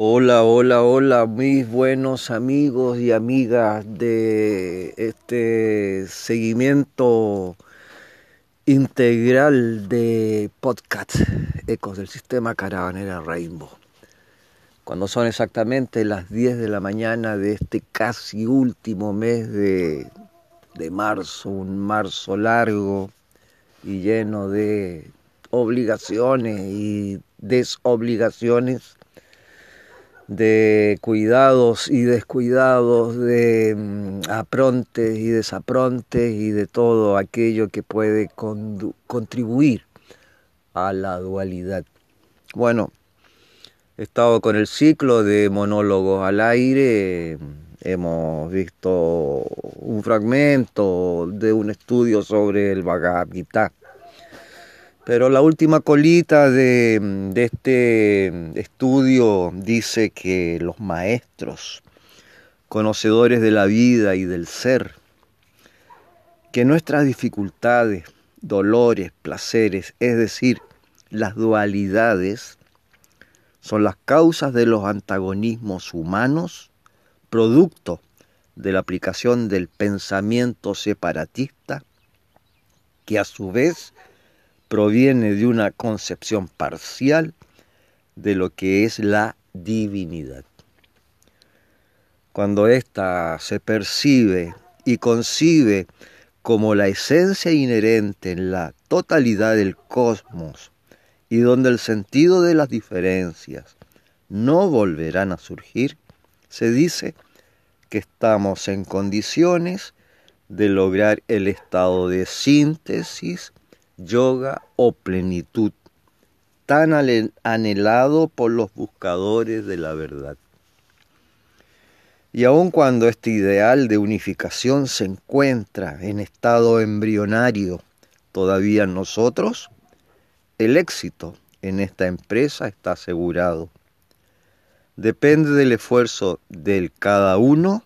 Hola, hola, hola, mis buenos amigos y amigas de este seguimiento integral de podcast Ecos del Sistema Caravanera Rainbow. Cuando son exactamente las 10 de la mañana de este casi último mes de, de marzo, un marzo largo y lleno de obligaciones y desobligaciones de cuidados y descuidados, de mm, aprontes y desaprontes y de todo aquello que puede contribuir a la dualidad. Bueno, he estado con el ciclo de monólogos al aire, hemos visto un fragmento de un estudio sobre el Bhagavad Gita pero la última colita de, este estudio dice que los maestros, conocedores de la vida y del ser, que nuestras dificultades, dolores, placeres, es decir, las dualidades, son las causas de los antagonismos humanos, producto de la aplicación del pensamiento separatista, que a su vez proviene de una concepción parcial de lo que es la divinidad. Cuando ésta se percibe y concibe como la esencia inherente en la totalidad del cosmos y donde el sentido de las diferencias no volverán a surgir, se dice que estamos en condiciones de lograr el estado de síntesis yoga o plenitud, tan anhelado por los buscadores de la verdad. Y aun cuando este ideal de unificación se encuentra en estado embrionario todavía en nosotros, el éxito en esta empresa está asegurado. Depende del esfuerzo del cada uno,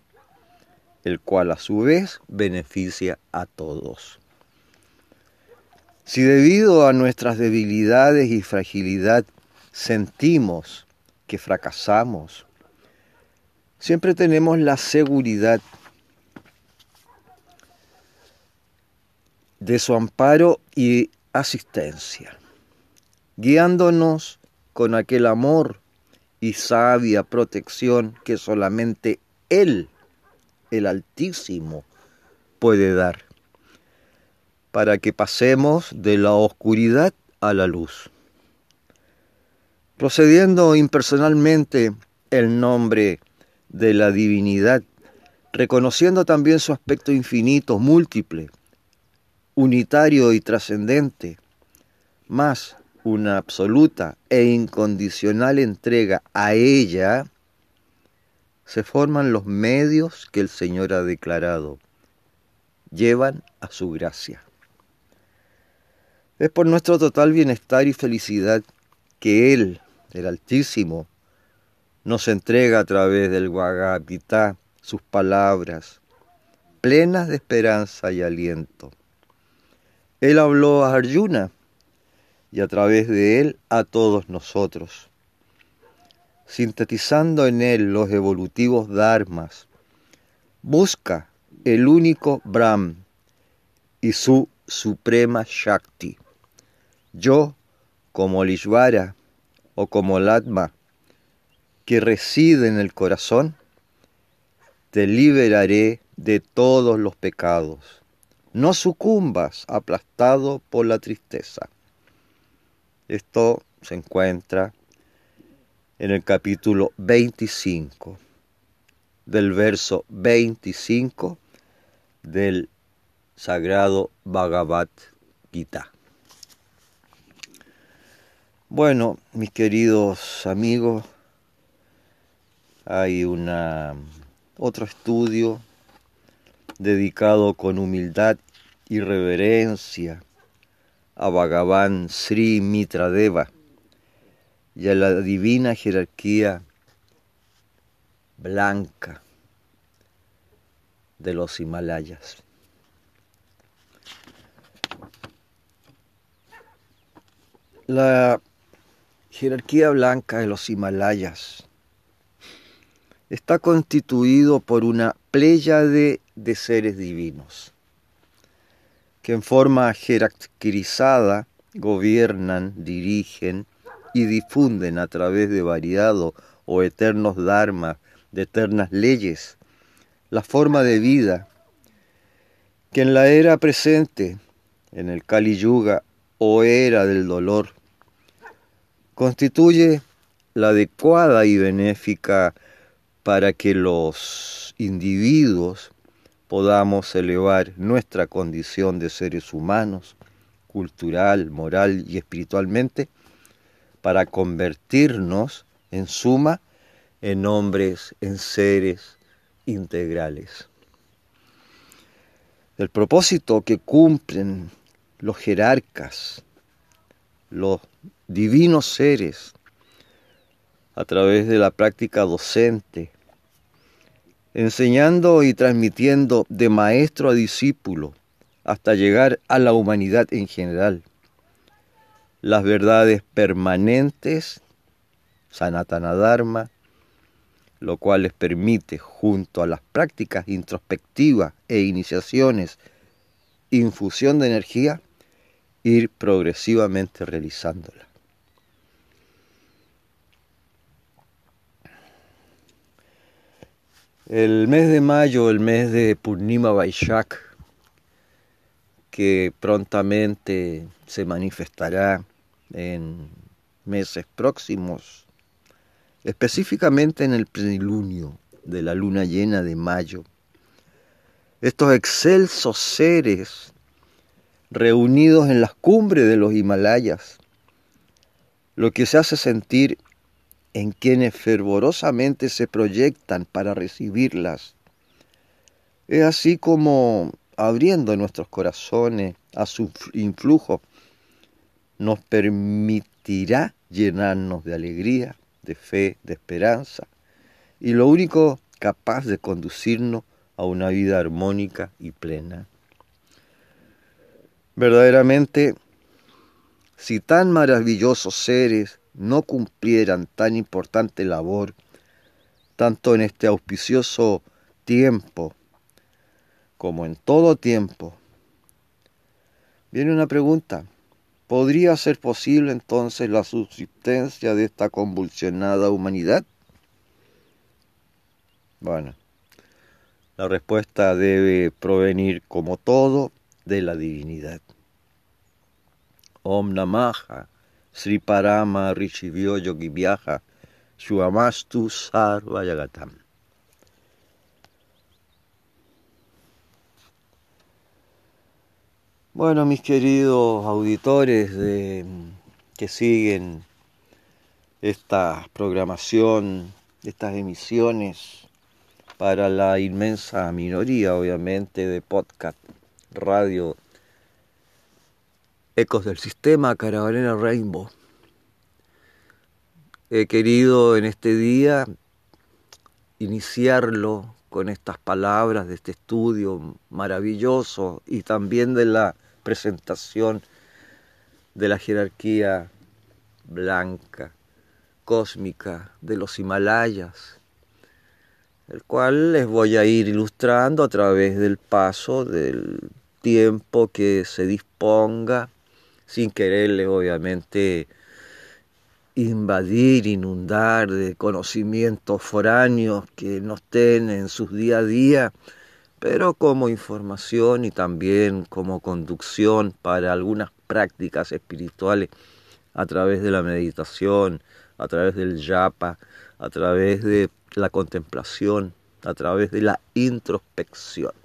el cual a su vez beneficia a todos. Si debido a nuestras debilidades y fragilidad sentimos que fracasamos, siempre tenemos la seguridad de su amparo y asistencia, guiándonos con aquel amor y sabia protección que solamente Él, el Altísimo, puede dar para que pasemos de la oscuridad a la luz. Procediendo impersonalmente el nombre de la divinidad, reconociendo también su aspecto infinito, múltiple, unitario y trascendente, más una absoluta e incondicional entrega a ella, se forman los medios que el Señor ha declarado, llevan a su gracia. Es por nuestro total bienestar y felicidad que Él, el Altísimo, nos entrega a través del Bhagavad sus palabras, plenas de esperanza y aliento. Él habló a Arjuna y a través de él a todos nosotros, sintetizando en él los evolutivos dharmas. Busca el único Brahm y su suprema Shakti. Yo, como Lishvara o como Latma, que reside en el corazón, te liberaré de todos los pecados. No sucumbas aplastado por la tristeza. Esto se encuentra en el capítulo 25, del verso 25 del sagrado Bhagavad Gita. Bueno, mis queridos amigos, hay una, otro estudio dedicado con humildad y reverencia a Bhagavan Sri Mitradeva y a la divina jerarquía blanca de los Himalayas. La jerarquía blanca de los Himalayas está constituido por una pléyade de seres divinos, que en forma jerarquizada gobiernan, dirigen y difunden a través de variados o eternos dharmas, de eternas leyes, la forma de vida que en la era presente, en el Kali Yuga o era del dolor, constituye la adecuada y benéfica para que los individuos podamos elevar nuestra condición de seres humanos, cultural, moral y espiritualmente, para convertirnos en suma en hombres, en seres integrales. El propósito que cumplen los jerarcas, los divinos seres, a través de la práctica docente, enseñando y transmitiendo de maestro a discípulo hasta llegar a la humanidad en general. Las verdades permanentes, Sanatana Dharma, lo cual les permite, junto a las prácticas introspectivas e iniciaciones, infusión de energía, ir progresivamente realizándola. El mes de mayo, el mes de Purnima Vaishak, que prontamente se manifestará en meses próximos, específicamente en el plenilunio de la luna llena de mayo. Estos excelsos seres reunidos en las cumbres de los Himalayas, lo que se hace sentir en quienes fervorosamente se proyectan para recibirlas. Es así como abriendo nuestros corazones a su influjo, nos permitirá llenarnos de alegría, de fe, de esperanza, y lo único capaz de conducirnos a una vida armónica y plena. Verdaderamente, si tan maravillosos seres no cumplieran tan importante labor, tanto en este auspicioso tiempo como en todo tiempo, viene una pregunta. ¿Podría ser posible entonces la subsistencia de esta convulsionada humanidad? Bueno, la respuesta debe provenir como todo de la divinidad. Om Namaha Sri Parama Rishivyo Yogi Viaja Shuamastu Sarvayagatam. Bueno, mis queridos auditores de, que siguen esta programación, estas emisiones para la inmensa minoría, obviamente, de podcast, radio Ecos del Sistema, Caravanera Rainbow. He querido en este día iniciarlo con estas palabras de este estudio maravilloso y también de la presentación de la jerarquía blanca, cósmica de los Himalayas, el cual les voy a ir ilustrando a través del paso del tiempo que se disponga sin quererle obviamente invadir, inundar de conocimientos foráneos que nos estén en sus día a día, pero como información y también como conducción para algunas prácticas espirituales a través de la meditación, a través del yapa, a través de la contemplación, a través de la introspección.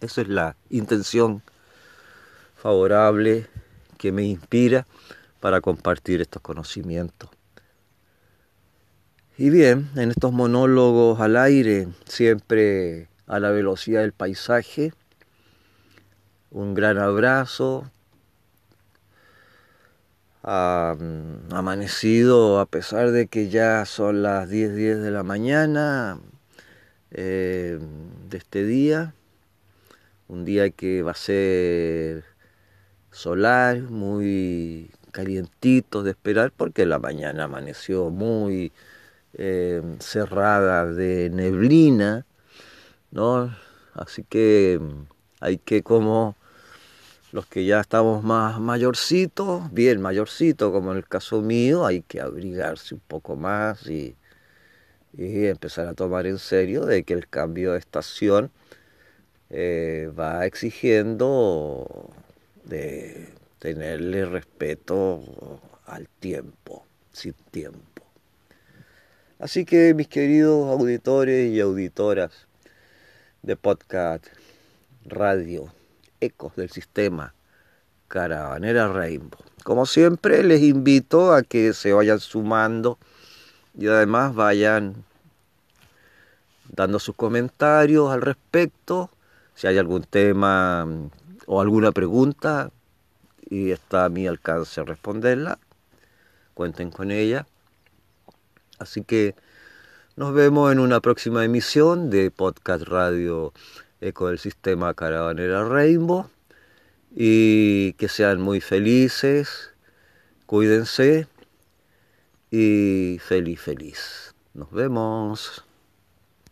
Esa es la intención favorable que me inspira para compartir estos conocimientos. Y bien, en estos monólogos al aire, siempre a la velocidad del paisaje, un gran abrazo, amanecido a pesar de que ya son las 10, 10 de la mañana eh, de este día, un día que va a ser solar, muy calientito de esperar, porque la mañana amaneció muy eh, cerrada de neblina, ¿no? Así que hay que como los que ya estamos más mayorcitos, bien mayorcitos, como en el caso mío, hay que abrigarse un poco más y, y empezar a tomar en serio de que el cambio de estación eh, va exigiendo de tenerle respeto al tiempo, sin tiempo. Así que mis queridos auditores y auditoras de podcast, radio, ecos del sistema Caravanera Rainbow. Como siempre, les invito a que se vayan sumando y además vayan dando sus comentarios al respecto. Si hay algún tema o alguna pregunta y está a mi alcance responderla, cuenten con ella. Así que nos vemos en una próxima emisión de Podcast Radio Eco del Sistema Caravanera Rainbow y que sean muy felices, cuídense y feliz, feliz. Nos vemos.